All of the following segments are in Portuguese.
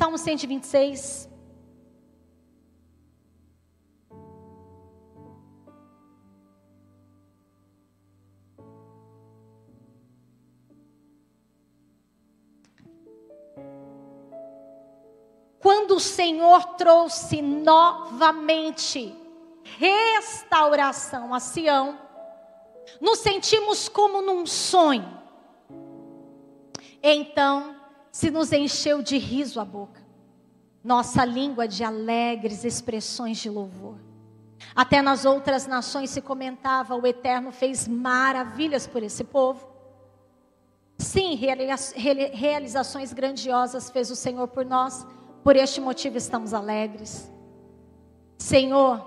Salmo 126. Quando o Senhor trouxe novamente restauração a Sião, nos sentimos como num sonho. Então, se nos encheu de riso a boca, nossa língua de alegres expressões de louvor. Até nas outras nações se comentava: o Eterno fez maravilhas por esse povo. Sim, realizações grandiosas fez o Senhor por nós, por este motivo estamos alegres. Senhor,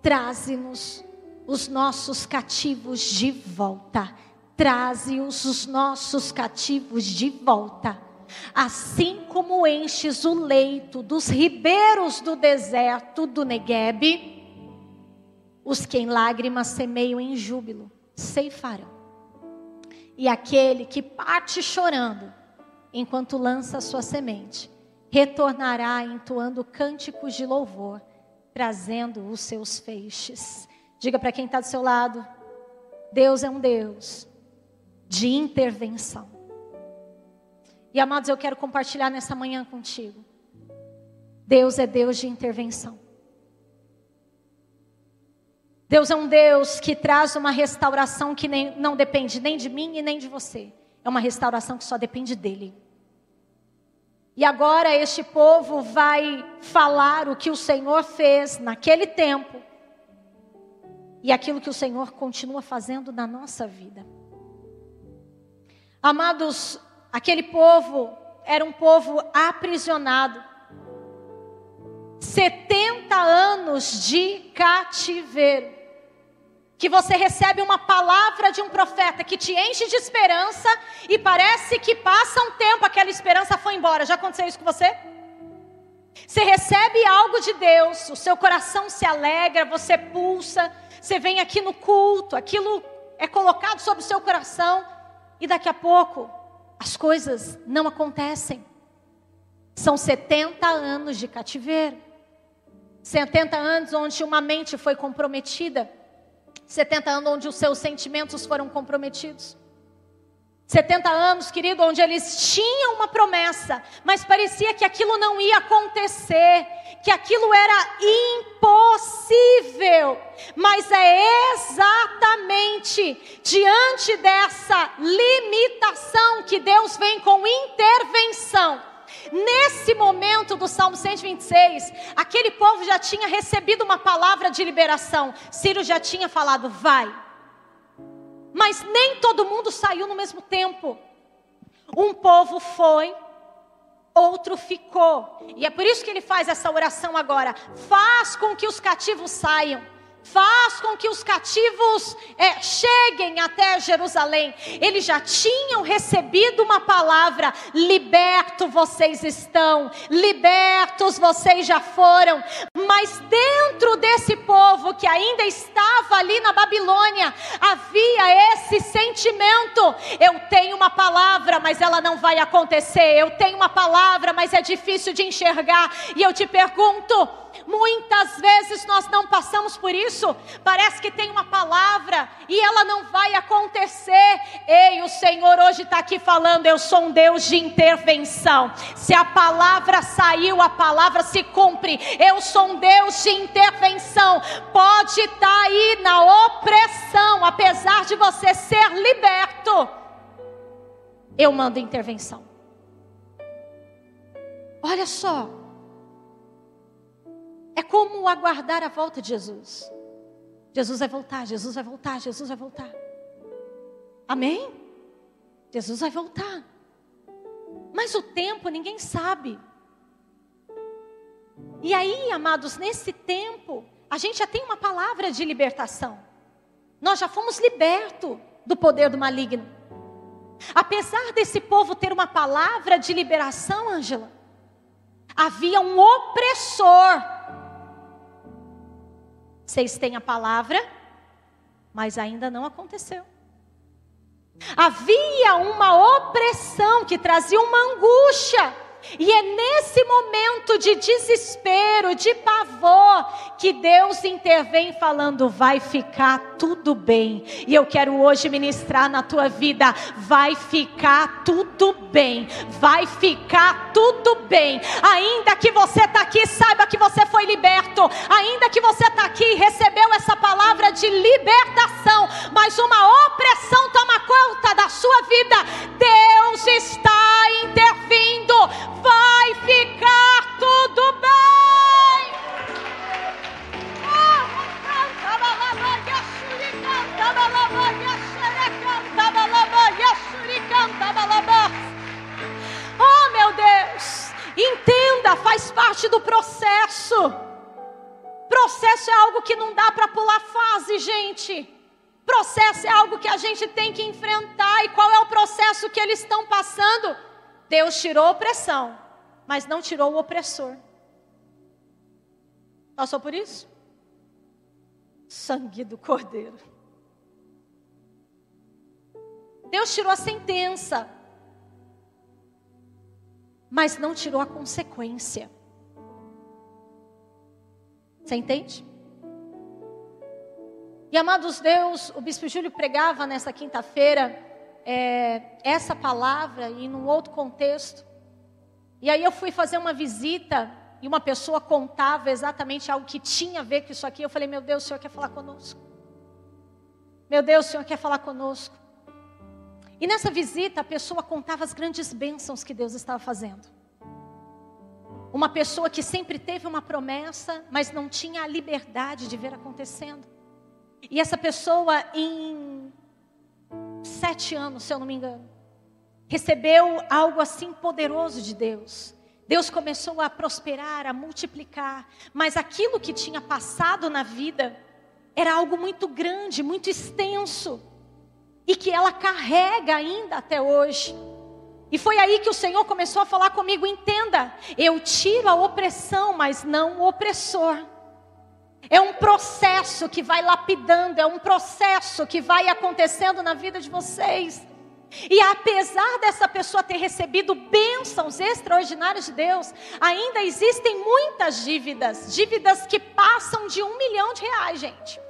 traze-nos os nossos cativos de volta. Traze-os os nossos cativos de volta. Assim como enches o leito dos ribeiros do deserto do Neguebe, os que em lágrimas semeiam em júbilo ceifarão. E aquele que parte chorando, enquanto lança a sua semente, retornará entoando cânticos de louvor, trazendo os seus feixes. Diga para quem está do seu lado: Deus é um Deus de intervenção. E amados, eu quero compartilhar nessa manhã contigo. Deus é Deus de intervenção. Deus é um Deus que traz uma restauração que nem, não depende nem de mim e nem de você. É uma restauração que só depende dEle. E agora este povo vai falar o que o Senhor fez naquele tempo e aquilo que o Senhor continua fazendo na nossa vida. Amados, aquele povo era um povo aprisionado. 70 anos de cativeiro que você recebe uma palavra de um profeta que te enche de esperança e parece que passa um tempo, aquela esperança foi embora. Já aconteceu isso com você? Você recebe algo de Deus, o seu coração se alegra, você pulsa, você vem aqui no culto, aquilo é colocado sobre o seu coração e daqui a pouco as coisas não acontecem. São 70 anos de cativeiro. 70 anos onde uma mente foi comprometida 70 anos onde os seus sentimentos foram comprometidos. 70 anos, querido, onde eles tinham uma promessa, mas parecia que aquilo não ia acontecer, que aquilo era impossível. Mas é exatamente diante dessa limitação que Deus vem com intervenção Nesse momento do Salmo 126, aquele povo já tinha recebido uma palavra de liberação. Ciro já tinha falado, vai. Mas nem todo mundo saiu no mesmo tempo. Um povo foi, outro ficou. E é por isso que ele faz essa oração agora. Faz com que os cativos saiam faz com que os cativos é, cheguem até Jerusalém. Eles já tinham recebido uma palavra: liberto vocês estão, libertos vocês já foram. Mas dentro desse povo que ainda estava ali na Babilônia, havia esse sentimento: eu tenho uma palavra, mas ela não vai acontecer. Eu tenho uma palavra, mas é difícil de enxergar. E eu te pergunto, Muitas vezes nós não passamos por isso. Parece que tem uma palavra e ela não vai acontecer. Ei, o Senhor hoje está aqui falando: eu sou um Deus de intervenção. Se a palavra saiu, a palavra se cumpre. Eu sou um Deus de intervenção. Pode estar tá aí na opressão, apesar de você ser liberto. Eu mando intervenção. Olha só. É como aguardar a volta de Jesus. Jesus vai voltar, Jesus vai voltar, Jesus vai voltar. Amém? Jesus vai voltar. Mas o tempo ninguém sabe. E aí, amados, nesse tempo, a gente já tem uma palavra de libertação. Nós já fomos libertos do poder do maligno. Apesar desse povo ter uma palavra de liberação, Ângela, havia um opressor vocês têm a palavra, mas ainda não aconteceu. Havia uma opressão que trazia uma angústia. E é nesse momento de desespero, de pavor, que Deus intervém falando: vai ficar tudo bem. E eu quero hoje ministrar na tua vida: vai ficar tudo bem. Vai ficar tudo bem. Ainda que você está aqui, saiba que você foi liberto. Ainda que você está aqui e recebeu essa palavra de libertação, mas uma opressão toma conta da sua vida. Deus está intervindo vai ficar tudo bem. Oh meu Deus, entenda, faz parte do processo. Processo é algo que não dá para pular fase, gente. Processo é algo que a gente tem que enfrentar. E qual é o processo que eles estão passando? Deus tirou a opressão, mas não tirou o opressor. Passou por isso? Sangue do Cordeiro. Deus tirou a sentença, mas não tirou a consequência. Você entende? E amados Deus, o bispo Júlio pregava nessa quinta-feira é, essa palavra e num outro contexto. E aí eu fui fazer uma visita e uma pessoa contava exatamente algo que tinha a ver com isso aqui. Eu falei, meu Deus, o Senhor quer falar conosco. Meu Deus, o Senhor quer falar conosco. E nessa visita a pessoa contava as grandes bênçãos que Deus estava fazendo. Uma pessoa que sempre teve uma promessa, mas não tinha a liberdade de ver acontecendo. E essa pessoa, em sete anos, se eu não me engano, recebeu algo assim poderoso de Deus. Deus começou a prosperar, a multiplicar, mas aquilo que tinha passado na vida era algo muito grande, muito extenso, e que ela carrega ainda até hoje. E foi aí que o Senhor começou a falar comigo: entenda, eu tiro a opressão, mas não o opressor. É um processo que vai lapidando, é um processo que vai acontecendo na vida de vocês. E apesar dessa pessoa ter recebido bênçãos extraordinárias de Deus, ainda existem muitas dívidas, dívidas que passam de um milhão de reais, gente.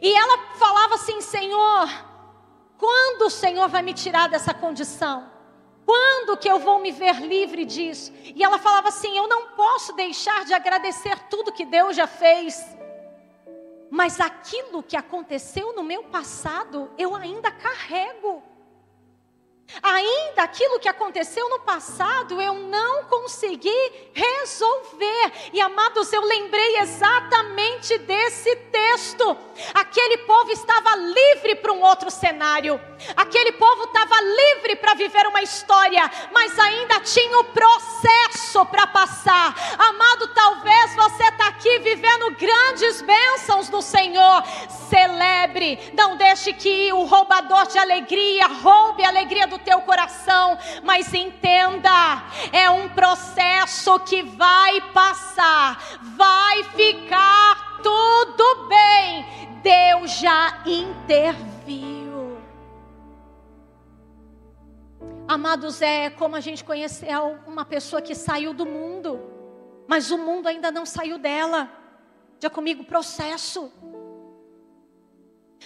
E ela falava assim: Senhor, quando o Senhor vai me tirar dessa condição? Quando que eu vou me ver livre disso? E ela falava assim: Eu não posso deixar de agradecer tudo que Deus já fez. Mas aquilo que aconteceu no meu passado, eu ainda carrego. Ainda aquilo que aconteceu no passado eu não consegui resolver. E amados, eu lembrei exatamente desse texto. Aquele povo estava livre para um outro cenário. Aquele povo estava livre para viver uma história, mas ainda tinha o processo para passar. Amado, talvez você está aqui vivendo grandes bênçãos do Senhor. Celebre, não deixe que o roubador de alegria roube a alegria do teu coração, mas entenda, é um processo que vai passar, vai ficar tudo bem. Deus já interviu. Amados, é como a gente conhecer uma pessoa que saiu do mundo, mas o mundo ainda não saiu dela. Já comigo, processo.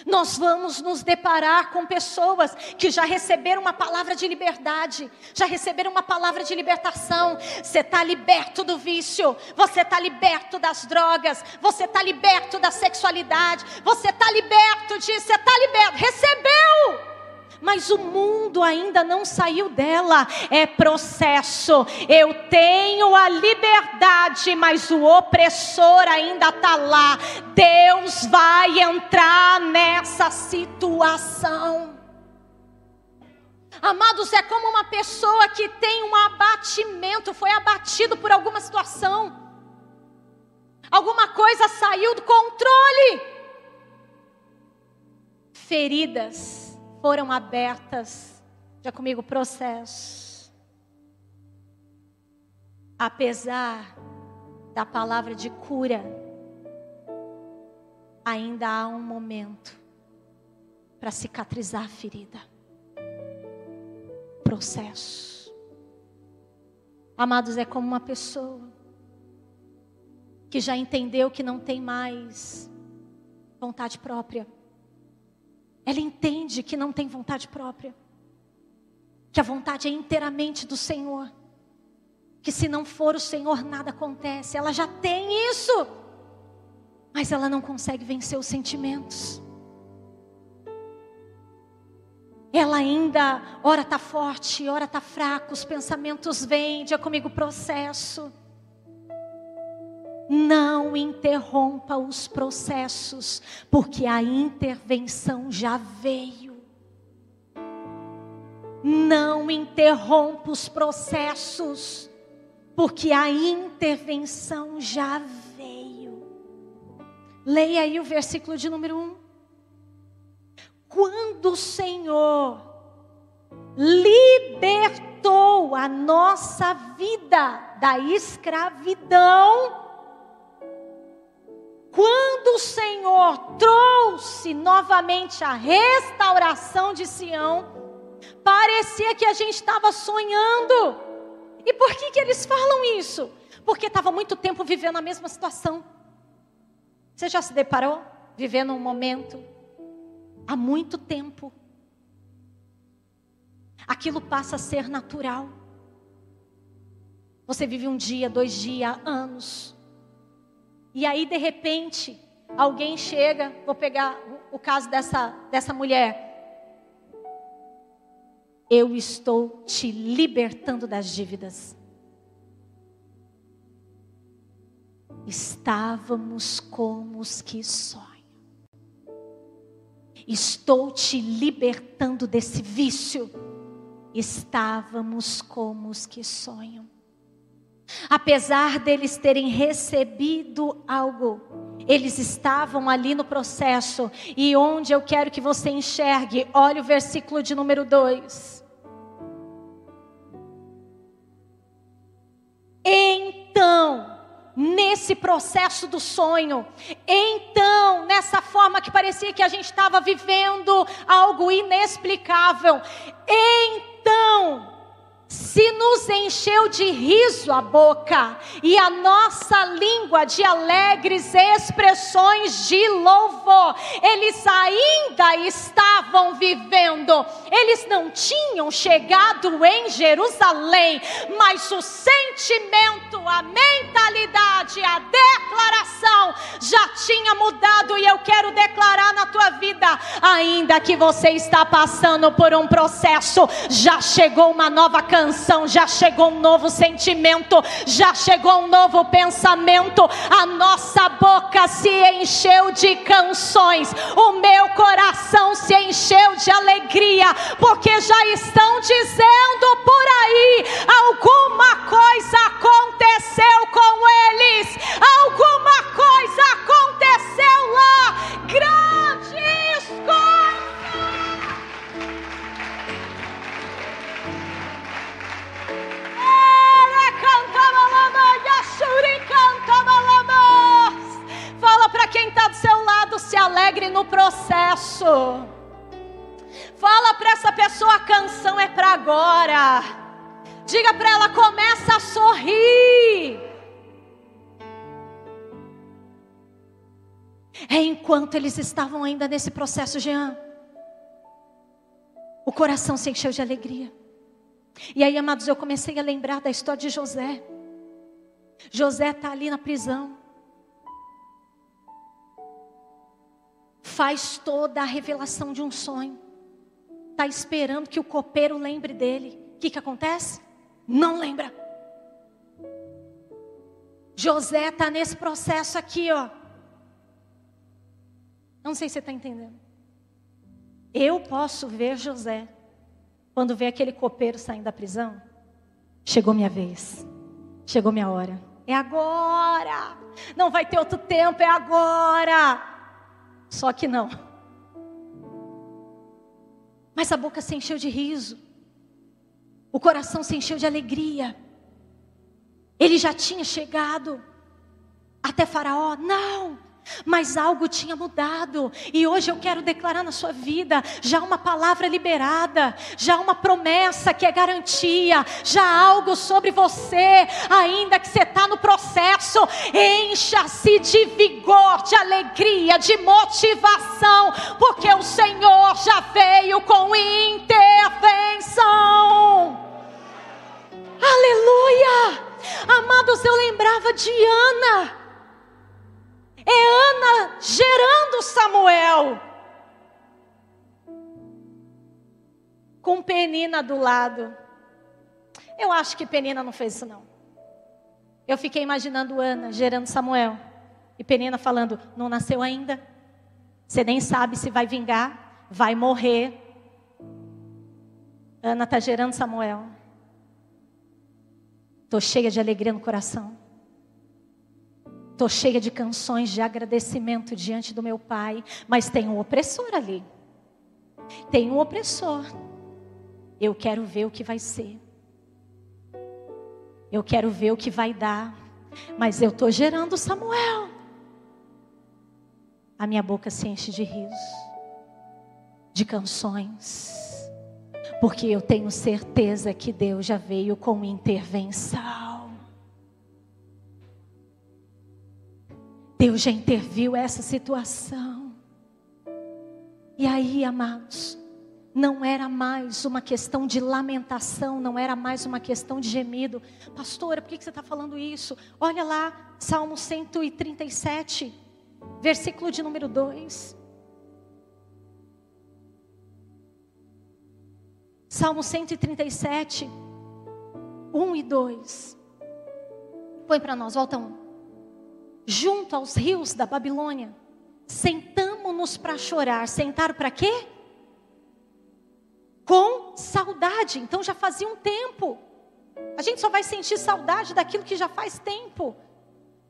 Nós vamos nos deparar com pessoas que já receberam uma palavra de liberdade, já receberam uma palavra de libertação. Você está liberto do vício, você está liberto das drogas, você está liberto da sexualidade, você está liberto disso, você está liberto. Recebeu! Mas o mundo ainda não saiu dela. É processo. Eu tenho a liberdade, mas o opressor ainda está lá. Deus vai entrar nessa situação. Amados, é como uma pessoa que tem um abatimento, foi abatido por alguma situação. Alguma coisa saiu do controle. Feridas foram abertas. Já comigo, processo. Apesar da palavra de cura, ainda há um momento para cicatrizar a ferida. Processo. Amados, é como uma pessoa que já entendeu que não tem mais vontade própria. Ela entende que não tem vontade própria. Que a vontade é inteiramente do Senhor. Que se não for o Senhor, nada acontece. Ela já tem isso. Mas ela não consegue vencer os sentimentos. Ela ainda, ora está forte, ora está fraco, os pensamentos vêm, dia comigo processo. Não interrompa os processos, porque a intervenção já veio. Não interrompa os processos, porque a intervenção já veio. Leia aí o versículo de número 1. Quando o Senhor libertou a nossa vida da escravidão, quando o Senhor trouxe novamente a restauração de Sião, parecia que a gente estava sonhando. E por que, que eles falam isso? Porque estava muito tempo vivendo a mesma situação. Você já se deparou? Vivendo um momento há muito tempo. Aquilo passa a ser natural. Você vive um dia, dois dias, anos. E aí, de repente, alguém chega, vou pegar o caso dessa, dessa mulher. Eu estou te libertando das dívidas. Estávamos como os que sonham. Estou te libertando desse vício. Estávamos como os que sonham. Apesar deles terem recebido algo, eles estavam ali no processo. E onde eu quero que você enxergue, olha o versículo de número 2. Então, nesse processo do sonho, então, nessa forma que parecia que a gente estava vivendo algo inexplicável, então, se nos encheu de riso a boca e a nossa língua de alegres expressões de louvor. Eles ainda estavam vivendo, eles não tinham chegado em Jerusalém, mas o sentimento, a mentalidade, a declaração já tinha mudado e eu quero declarar na tua vida, ainda que você está passando por um processo, já chegou uma nova canção, já chegou um novo sentimento, já chegou um novo pensamento. A nossa boca se encheu de canções, o meu coração se encheu de alegria, porque já estão dizendo por aí: alguma coisa aconteceu com eles, alguma coisa aconteceu lá, grandes Fala para quem está do seu lado, se alegre no processo. Fala para essa pessoa, a canção é para agora. Diga para ela, começa a sorrir. É enquanto eles estavam ainda nesse processo, Jean. O coração se encheu de alegria. E aí, amados, eu comecei a lembrar da história de José. José está ali na prisão. Faz toda a revelação de um sonho. Está esperando que o copeiro lembre dele. O que, que acontece? Não lembra. José está nesse processo aqui, ó. Não sei se você está entendendo. Eu posso ver José quando vê aquele copeiro saindo da prisão, chegou minha vez, chegou minha hora. É agora. Não vai ter outro tempo, é agora. Só que não. Mas a boca se encheu de riso. O coração se encheu de alegria. Ele já tinha chegado até Faraó. Não, mas algo tinha mudado, e hoje eu quero declarar na sua vida: já uma palavra liberada, já uma promessa que é garantia, já algo sobre você, ainda que você está no processo, encha-se de vigor, de alegria, de motivação, porque o Senhor já veio com intervenção. Aleluia! Amados, eu lembrava de Ana Gerando Samuel. Com Penina do lado. Eu acho que Penina não fez isso não. Eu fiquei imaginando Ana gerando Samuel. E Penina falando: não nasceu ainda. Você nem sabe se vai vingar, vai morrer. Ana está gerando Samuel. Estou cheia de alegria no coração. Estou cheia de canções de agradecimento diante do meu pai, mas tem um opressor ali. Tem um opressor. Eu quero ver o que vai ser. Eu quero ver o que vai dar. Mas eu estou gerando Samuel. A minha boca se enche de riso, de canções, porque eu tenho certeza que Deus já veio com intervenção. Deus já interviu essa situação. E aí, amados, não era mais uma questão de lamentação, não era mais uma questão de gemido. Pastora, por que você está falando isso? Olha lá, Salmo 137, versículo de número 2. Salmo 137, 1 e 2. Põe para nós, volta um junto aos rios da Babilônia. Sentamos-nos para chorar. Sentar para quê? Com saudade. Então já fazia um tempo. A gente só vai sentir saudade daquilo que já faz tempo.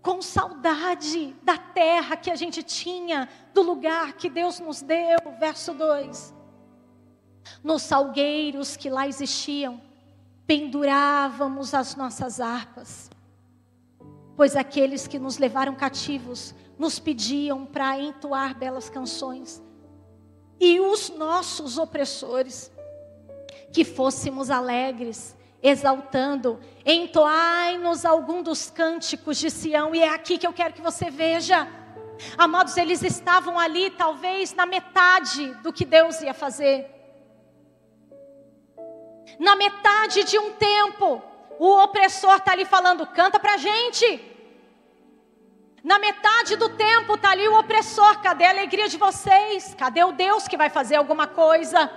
Com saudade da terra que a gente tinha, do lugar que Deus nos deu. Verso 2. Nos salgueiros que lá existiam, pendurávamos as nossas harpas pois aqueles que nos levaram cativos nos pediam para entoar belas canções, e os nossos opressores, que fôssemos alegres, exaltando, entoai-nos algum dos cânticos de Sião, e é aqui que eu quero que você veja. Amados, eles estavam ali, talvez na metade do que Deus ia fazer. Na metade de um tempo, o opressor está ali falando: canta para gente. Na metade do tempo está ali o opressor: cadê a alegria de vocês? Cadê o Deus que vai fazer alguma coisa?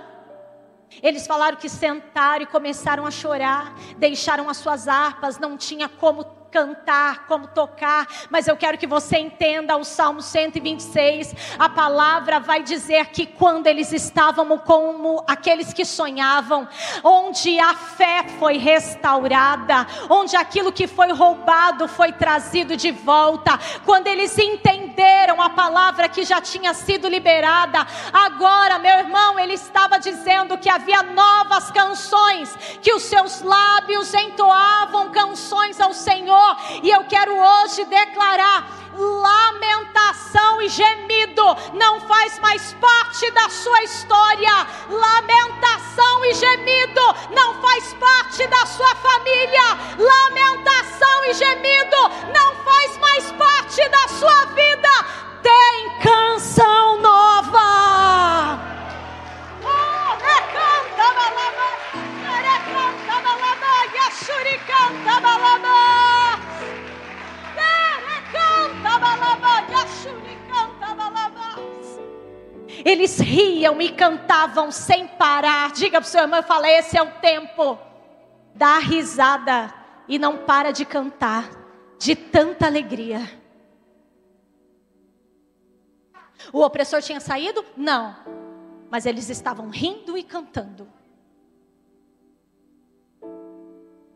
Eles falaram que sentaram e começaram a chorar, deixaram as suas harpas, não tinha como cantar, como tocar, mas eu quero que você entenda o Salmo 126. A palavra vai dizer que quando eles estavam como aqueles que sonhavam, onde a fé foi restaurada, onde aquilo que foi roubado foi trazido de volta, quando eles entenderam a palavra que já tinha sido liberada, agora, meu irmão, ele estava dizendo que havia novas canções, que os seus lábios entoavam canções ao Senhor E eu quero hoje declarar: lamentação e gemido não faz mais parte da sua história. Lamentação e gemido não faz parte da sua família. Lamentação e gemido não faz mais parte da sua vida. Tem canção nova. Oh, recanta, balaba, recanta, balaba, yashuricanta, balaba. Eles riam e cantavam sem parar. Diga para o seu irmão, falei, esse é o tempo. Dá risada e não para de cantar de tanta alegria. O opressor tinha saído? Não. Mas eles estavam rindo e cantando.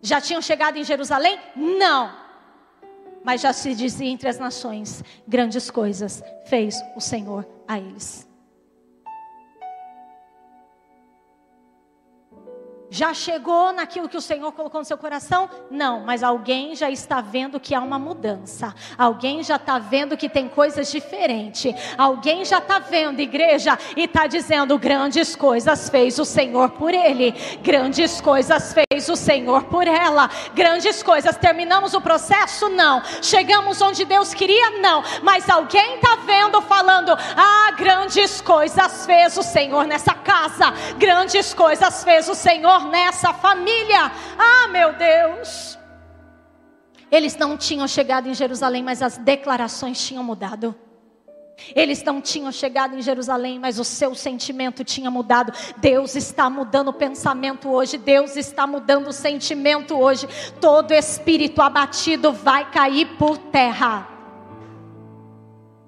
Já tinham chegado em Jerusalém? Não. Mas já se dizia entre as nações: grandes coisas fez o Senhor a eles. Já chegou naquilo que o Senhor colocou no seu coração? Não, mas alguém já está vendo que há uma mudança. Alguém já está vendo que tem coisas diferentes. Alguém já está vendo, igreja, e está dizendo: grandes coisas fez o Senhor por ele, grandes coisas fez o Senhor por ela, grandes coisas. Terminamos o processo? Não. Chegamos onde Deus queria? Não. Mas alguém está vendo, falando: ah, grandes coisas fez o Senhor nessa casa, grandes coisas fez o Senhor nessa família. Ah, meu Deus. Eles não tinham chegado em Jerusalém, mas as declarações tinham mudado. Eles não tinham chegado em Jerusalém, mas o seu sentimento tinha mudado. Deus está mudando o pensamento hoje, Deus está mudando o sentimento hoje. Todo espírito abatido vai cair por terra.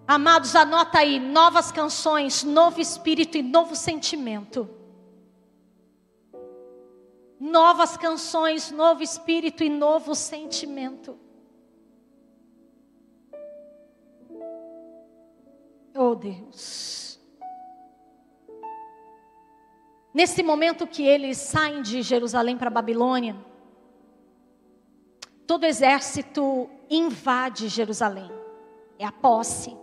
Amados, anota aí: novas canções, novo espírito e novo sentimento novas canções, novo espírito e novo sentimento. Oh Deus. Nesse momento que eles saem de Jerusalém para Babilônia, todo exército invade Jerusalém. É a posse.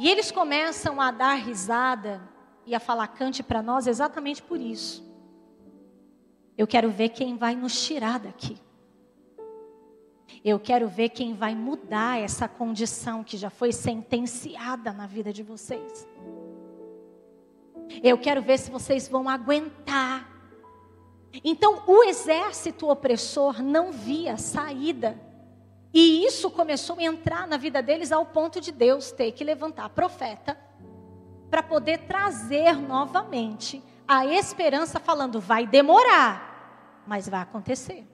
E eles começam a dar risada e a falar cante para nós exatamente por isso. Eu quero ver quem vai nos tirar daqui. Eu quero ver quem vai mudar essa condição que já foi sentenciada na vida de vocês. Eu quero ver se vocês vão aguentar. Então, o exército opressor não via saída. E isso começou a entrar na vida deles ao ponto de Deus ter que levantar profeta para poder trazer novamente a esperança falando: vai demorar, mas vai acontecer.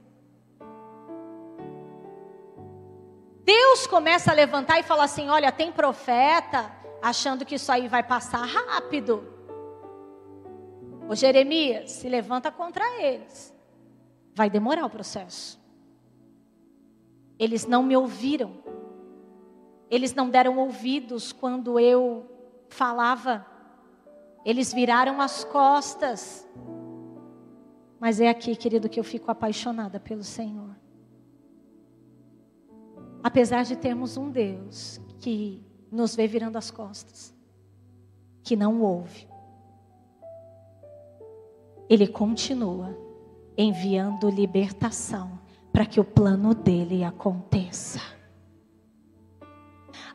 Deus começa a levantar e falar assim: olha, tem profeta achando que isso aí vai passar rápido. Ô Jeremias, se levanta contra eles. Vai demorar o processo. Eles não me ouviram. Eles não deram ouvidos quando eu falava eles viraram as costas. Mas é aqui, querido, que eu fico apaixonada pelo Senhor. Apesar de termos um Deus que nos vê virando as costas, que não ouve, Ele continua enviando libertação para que o plano dele aconteça.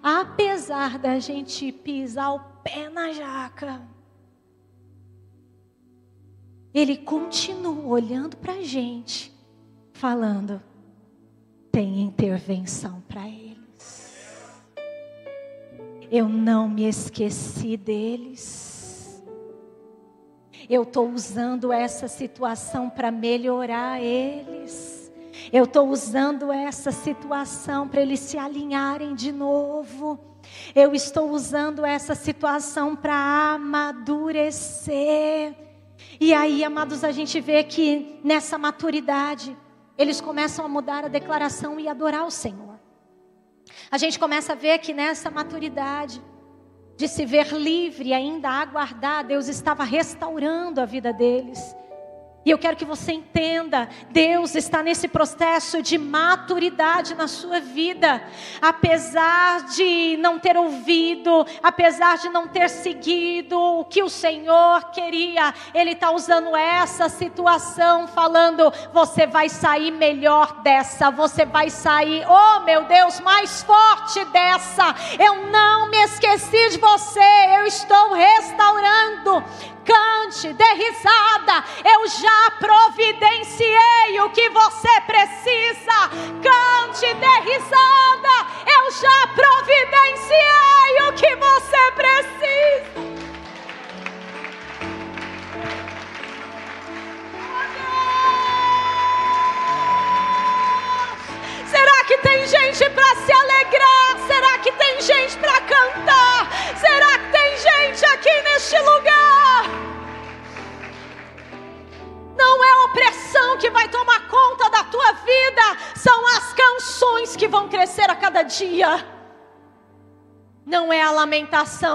Apesar da gente pisar o pé na jaca, ele continua olhando para a gente, falando: tem intervenção para eles. Eu não me esqueci deles. Eu estou usando essa situação para melhorar eles. Eu estou usando essa situação para eles se alinharem de novo. Eu estou usando essa situação para amadurecer. E aí, amados, a gente vê que nessa maturidade, eles começam a mudar a declaração e adorar o Senhor. A gente começa a ver que nessa maturidade, de se ver livre ainda aguardar, Deus estava restaurando a vida deles. E eu quero que você entenda, Deus está nesse processo de maturidade na sua vida. Apesar de não ter ouvido, apesar de não ter seguido o que o Senhor queria, Ele está usando essa situação, falando: você vai sair melhor dessa, você vai sair, oh meu Deus, mais forte dessa. Eu não me esqueci de você, eu estou restaurando cante, dê risada. Eu já providenciei o que você precisa. Cante, dê risada.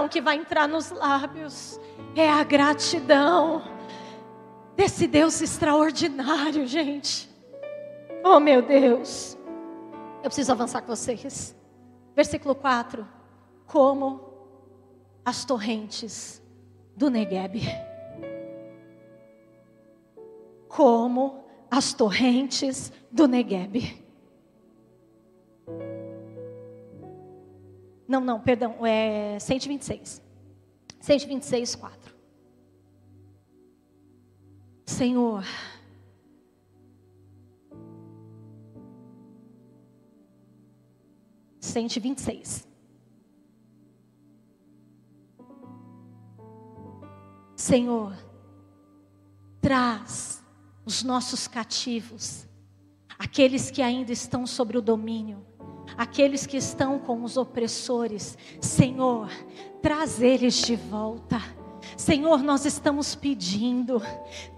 Que vai entrar nos lábios, é a gratidão desse Deus extraordinário, gente. Oh, meu Deus. Eu preciso avançar com vocês. Versículo 4. Como as torrentes do Negueb. Como as torrentes do Negueb. Não, não, perdão, é 126. 126, 4. Senhor, cento e vinte e seis. Senhor, traz os nossos cativos, aqueles que ainda estão sobre o domínio, aqueles que estão com os opressores, Senhor, traz eles de volta. Senhor, nós estamos pedindo,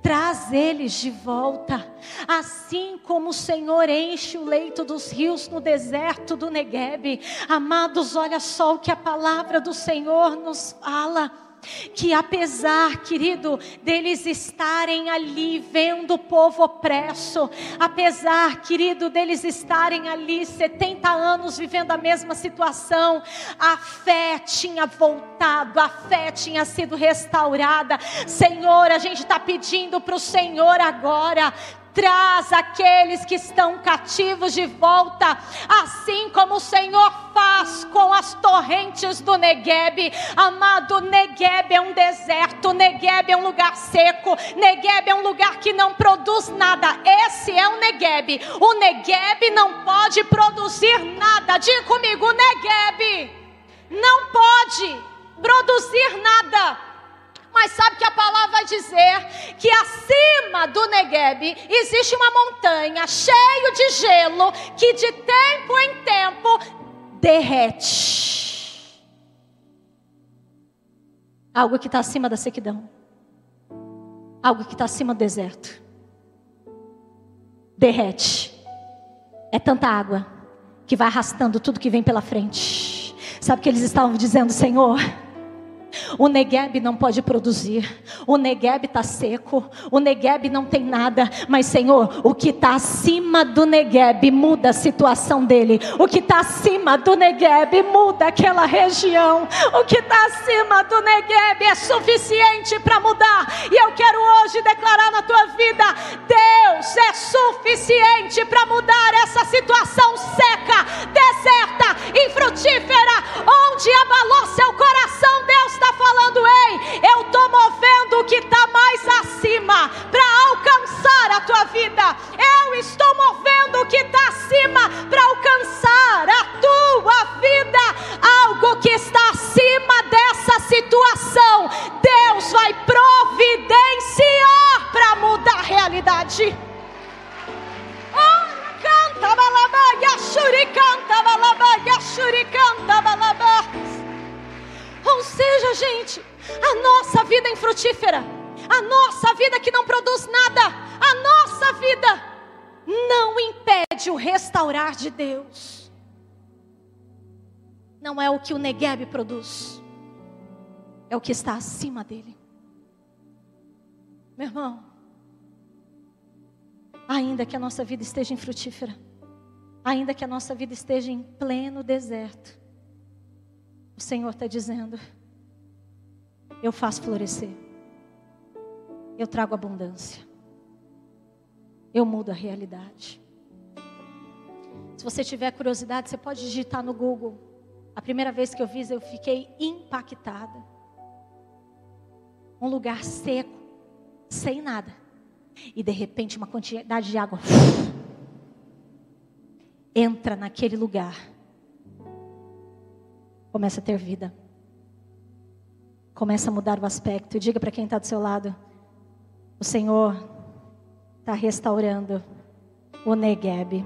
traz eles de volta, assim como o Senhor enche o leito dos rios no deserto do Negueb. Amados, olha só o que a palavra do Senhor nos fala que apesar, querido, deles estarem ali vendo o povo opresso, apesar, querido, deles estarem ali 70 anos vivendo a mesma situação, a fé tinha voltado, a fé tinha sido restaurada. Senhor, a gente está pedindo para o Senhor agora, traz aqueles que estão cativos de volta, assim como o Senhor faz com as torrentes do Negueb. Amado, Negueb é um deserto, Negueb é um lugar seco, Negueb é um lugar que não produz nada. Esse é o Negueb. O Negueb não pode produzir nada. Diga comigo, Negueb não pode produzir nada. Mas sabe que a palavra vai dizer que acima do Negueb existe uma montanha cheia de gelo que de tempo em tempo derrete. Algo que está acima da sequidão. Algo que está acima do deserto. Derrete. É tanta água que vai arrastando tudo que vem pela frente. Sabe o que eles estavam dizendo, Senhor? O Negueb não pode produzir. O Negueb está seco. O Negueb não tem nada. Mas, Senhor, o que está acima do Negueb muda a situação dele. O que está acima do Negueb muda aquela região. O que está acima do Negueb é suficiente para mudar. E eu quero hoje declarar na tua vida: Deus é suficiente para mudar essa situação seca, deserta, infrutífera, onde abalou seu coração. Deus está falando, ei, eu estou movendo o que está mais acima para alcançar a tua vida. Eu estou movendo o que está acima para alcançar a tua vida. Algo que está acima Não é o que o Negueb produz, é o que está acima dele. Meu irmão, ainda que a nossa vida esteja infrutífera, ainda que a nossa vida esteja em pleno deserto, o Senhor está dizendo: eu faço florescer, eu trago abundância, eu mudo a realidade. Se você tiver curiosidade, você pode digitar no Google. A primeira vez que eu fiz, eu fiquei impactada. Um lugar seco, sem nada. E de repente, uma quantidade de água entra naquele lugar começa a ter vida. Começa a mudar o aspecto. Diga para quem está do seu lado: o Senhor está restaurando o Negueb.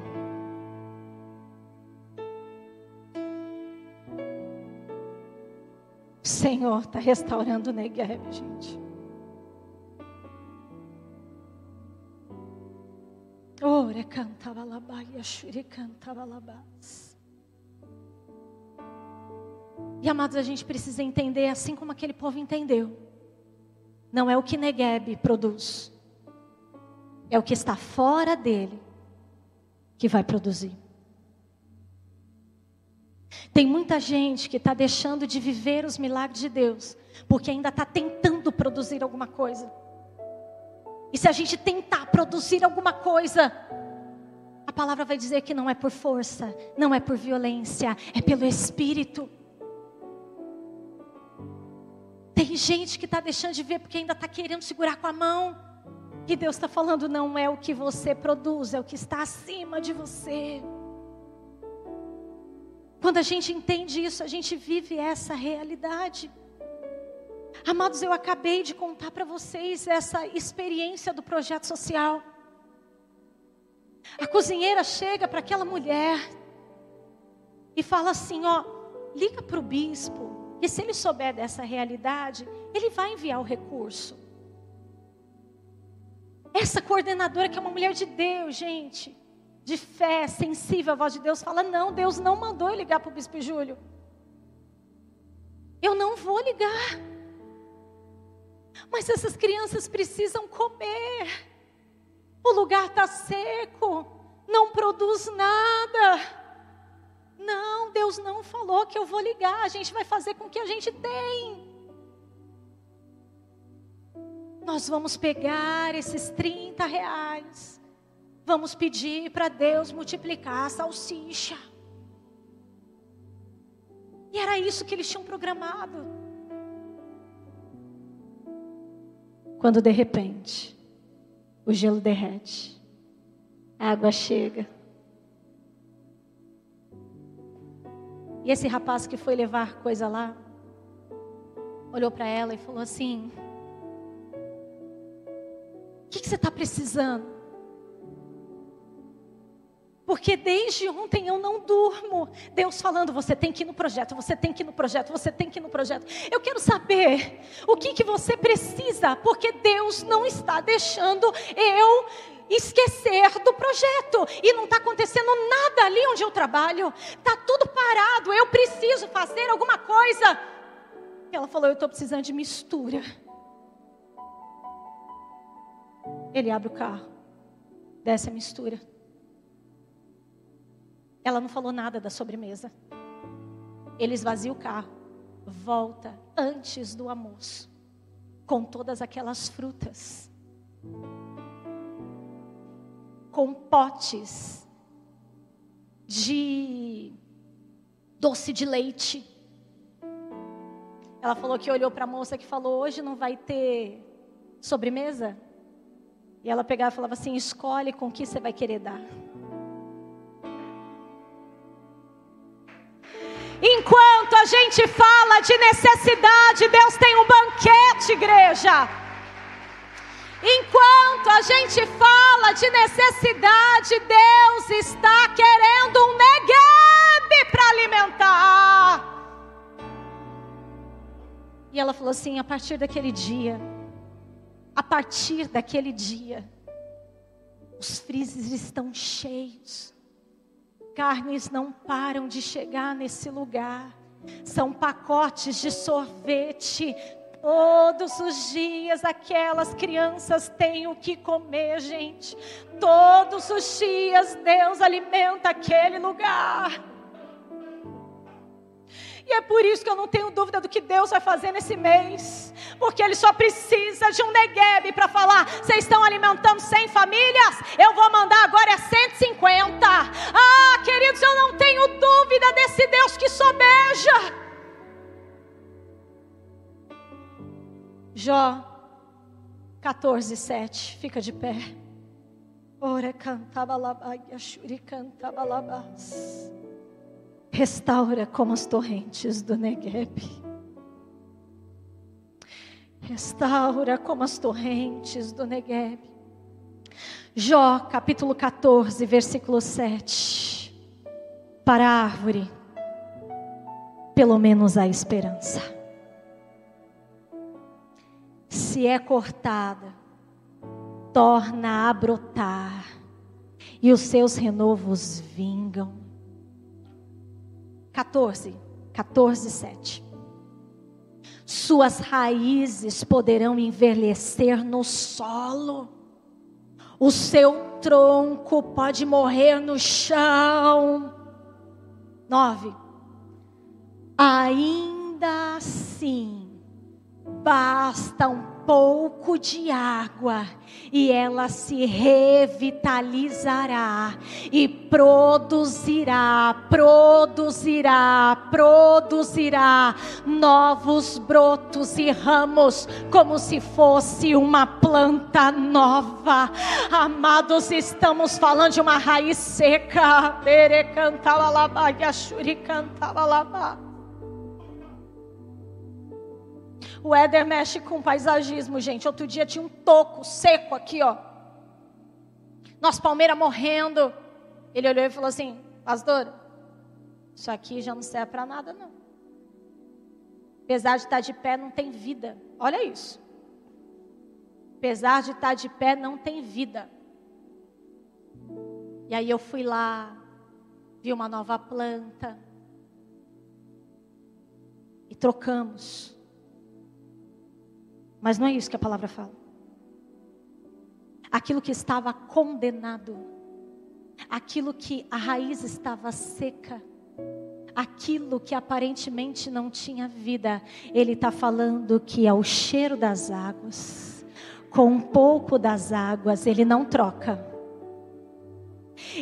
Senhor está restaurando o Negueb, gente. Ore cantava labaia, shuri cantava labás. E amados, a gente precisa entender assim como aquele povo entendeu. Não é o que Negueb produz, É o que está fora dele que vai produzir. Tem muita gente que está deixando de viver os milagres de Deus, porque ainda está tentando produzir alguma coisa. E se a gente tentar produzir alguma coisa, a palavra vai dizer que não é por força, não é por violência, é pelo Espírito. Tem gente que está deixando de ver porque ainda está querendo segurar com a mão. E Deus está falando, não é o que você produz, é o que está acima de você. Quando a gente entende isso, a gente vive essa realidade. Amados, eu acabei de contar para vocês essa experiência do projeto social. A cozinheira chega para aquela mulher e fala assim: ó, liga para o bispo e se ele souber dessa realidade, ele vai enviar o recurso. Essa coordenadora, que é uma mulher de Deus, gente, de fé, sensível à voz de Deus, fala: Não, Deus não mandou eu ligar para o bispo Júlio. Eu não vou ligar. Mas essas crianças precisam comer. O lugar está seco, não produz nada. Não, Deus não falou que eu vou ligar, a gente vai fazer com o que a gente tem. Nós vamos pegar esses 30 reais, vamos pedir para Deus multiplicar a salsicha. E era isso que eles tinham programado. Quando de repente o gelo derrete, a água chega. E esse rapaz que foi levar coisa lá, olhou para ela e falou assim: O que, que você está precisando? Porque desde ontem eu não durmo. Deus falando, você tem que ir no projeto, você tem que ir no projeto, você tem que ir no projeto. Eu quero saber o que, que você precisa, porque Deus não está deixando eu esquecer do projeto. E não está acontecendo nada ali onde eu trabalho. Está tudo parado. Eu preciso fazer alguma coisa. Ela falou: Eu estou precisando de mistura. Ele abre o carro, desce a mistura. Ela não falou nada da sobremesa. Ele esvazia o carro, volta antes do almoço, com todas aquelas frutas com potes de doce de leite. Ela falou que olhou para a moça que falou: Hoje não vai ter sobremesa? E ela pegava e falava assim: Escolhe com que você vai querer dar. Enquanto a gente fala de necessidade, Deus tem um banquete, igreja. Enquanto a gente fala de necessidade, Deus está querendo um neguebe para alimentar. E ela falou assim: a partir daquele dia, a partir daquele dia, os frises estão cheios, carnes não param de chegar nesse lugar. São pacotes de sorvete, Todos os dias aquelas crianças têm o que comer, gente. Todos os dias Deus alimenta aquele lugar. E é por isso que eu não tenho dúvida do que Deus vai fazer nesse mês. Porque Ele só precisa de um neguebe para falar: vocês estão alimentando 100 famílias? Eu vou mandar agora é 150. Ah, queridos, eu não tenho dúvida desse Deus que sobeja. Jó 14, 7. Fica de pé. Ora shuri cantabalabas. Restaura como as torrentes do Negueb. Restaura como as torrentes do Negueb. Jó, capítulo 14, versículo 7. Para a árvore, pelo menos há esperança se é cortada, torna a brotar, e os seus renovos vingam. 14, 14, 7. Suas raízes poderão envelhecer no solo, o seu tronco pode morrer no chão. Nove. Ainda assim, basta um pouco de água e ela se revitalizará e produzirá, produzirá, produzirá novos brotos e ramos, como se fosse uma planta nova. Amados, estamos falando de uma raiz seca. Bere cantava lá, yashuri cantava lá. O Éder mexe com paisagismo, gente. Outro dia tinha um toco seco aqui, ó. Nossa palmeira morrendo. Ele olhou e falou assim: Pastor, isso aqui já não serve para nada, não. Apesar de estar de pé, não tem vida. Olha isso. Apesar de estar de pé, não tem vida. E aí eu fui lá, vi uma nova planta. E trocamos. Mas não é isso que a palavra fala. Aquilo que estava condenado, aquilo que a raiz estava seca, aquilo que aparentemente não tinha vida, ele está falando que é o cheiro das águas, com um pouco das águas, ele não troca,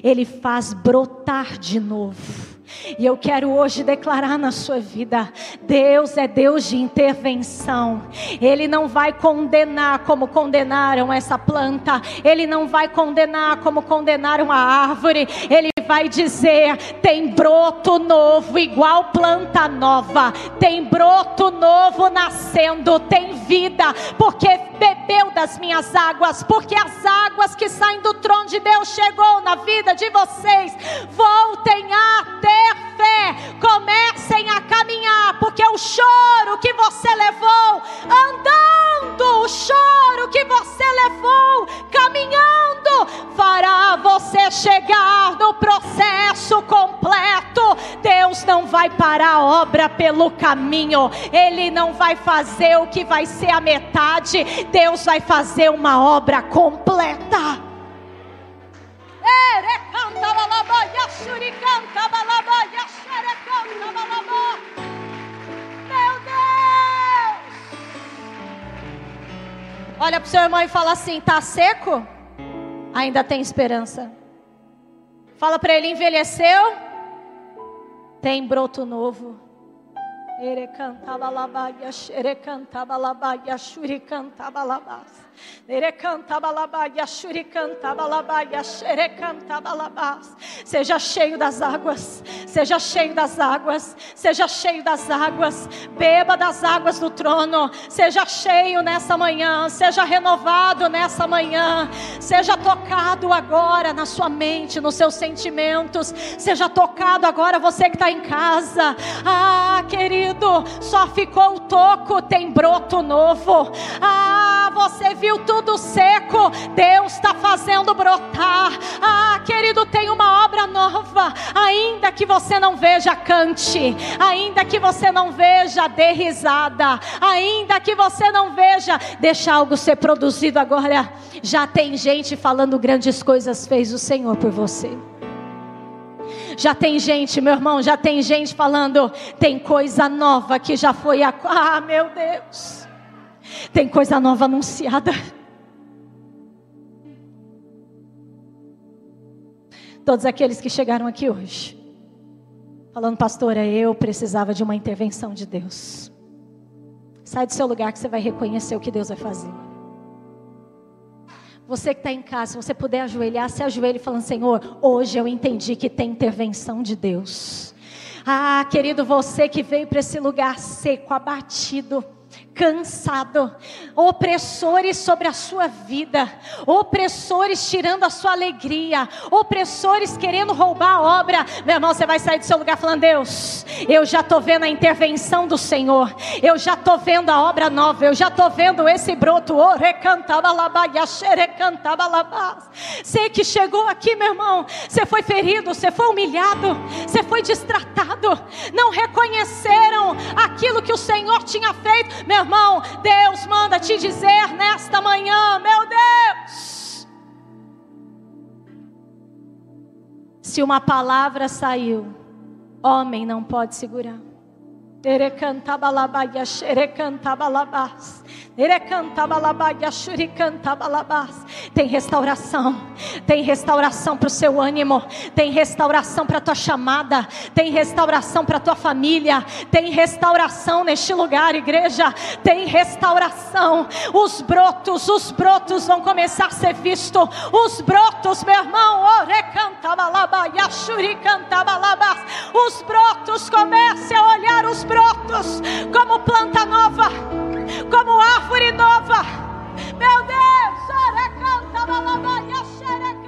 ele faz brotar de novo e eu quero hoje declarar na sua vida: Deus é Deus de intervenção. Ele não vai condenar como condenaram essa planta, ele não vai condenar como condenaram a árvore, ele vai dizer: tem broto novo, igual planta nova, tem broto novo nascendo, tem vida, porque bebeu das minhas águas, porque as águas que saem do trono de Deus chegou na vida de vocês. Voltem a ter fé, comecem a caminhar, porque o choro que você levou andando, o choro que você levou caminhando, fará você chegar no processo completo. Deus não vai parar a obra pelo caminho, Ele não vai fazer o que vai ser a metade, Deus vai fazer uma obra completa. Meu Deus! Olha para o seu irmão e fala assim: tá seco? Ainda tem esperança. Fala para ele: envelheceu? Tem broto novo. Ere cantava labaia, xere cantava labaia, xuri cantava labas. Seja cheio das águas, seja cheio das águas, seja cheio das águas, beba das águas do trono, seja cheio nessa manhã, seja renovado nessa manhã, seja tocado agora na sua mente, nos seus sentimentos, seja tocado agora você que está em casa. Ah, querido, só ficou o toco, tem broto novo. Ah, você viu tudo seco, Deus está fazendo brotar. Ah, querido, tem uma obra nova. Ainda que você não veja, cante. Ainda que você não veja, dê risada. Ainda que você não veja, deixa algo ser produzido agora. Já tem gente falando grandes coisas fez o Senhor por você. Já tem gente, meu irmão, já tem gente falando, tem coisa nova que já foi a. Ah, meu Deus. Tem coisa nova anunciada. Todos aqueles que chegaram aqui hoje, falando, pastora, eu precisava de uma intervenção de Deus. Sai do seu lugar que você vai reconhecer o que Deus vai fazer. Você que está em casa, se você puder ajoelhar, se ajoelhe falando, Senhor, hoje eu entendi que tem intervenção de Deus. Ah, querido, você que veio para esse lugar seco, abatido, cansado, opressores sobre a sua vida, opressores tirando a sua alegria, opressores querendo roubar a obra. Meu irmão, você vai sair do seu lugar falando: Deus, eu já estou vendo a intervenção do Senhor, eu já estou vendo a obra nova, eu já estou vendo esse broto. Sei que chegou aqui, meu irmão, você foi ferido, você foi humilhado, você foi destratado, não reconheceram aquilo que o Senhor tinha feito, meu irmão, Deus manda te dizer nesta manhã, meu Deus. Se uma palavra saiu, homem não pode segurar. Tem restauração, tem restauração para o seu ânimo, tem restauração para a tua chamada, tem restauração para a tua família, tem restauração neste lugar, igreja, tem restauração. Os brotos, os brotos vão começar a ser vistos. Os brotos, meu irmão, os brotos, comece a olhar os brotos como planta nova fure. Meu Deus, ora canta, balaba, e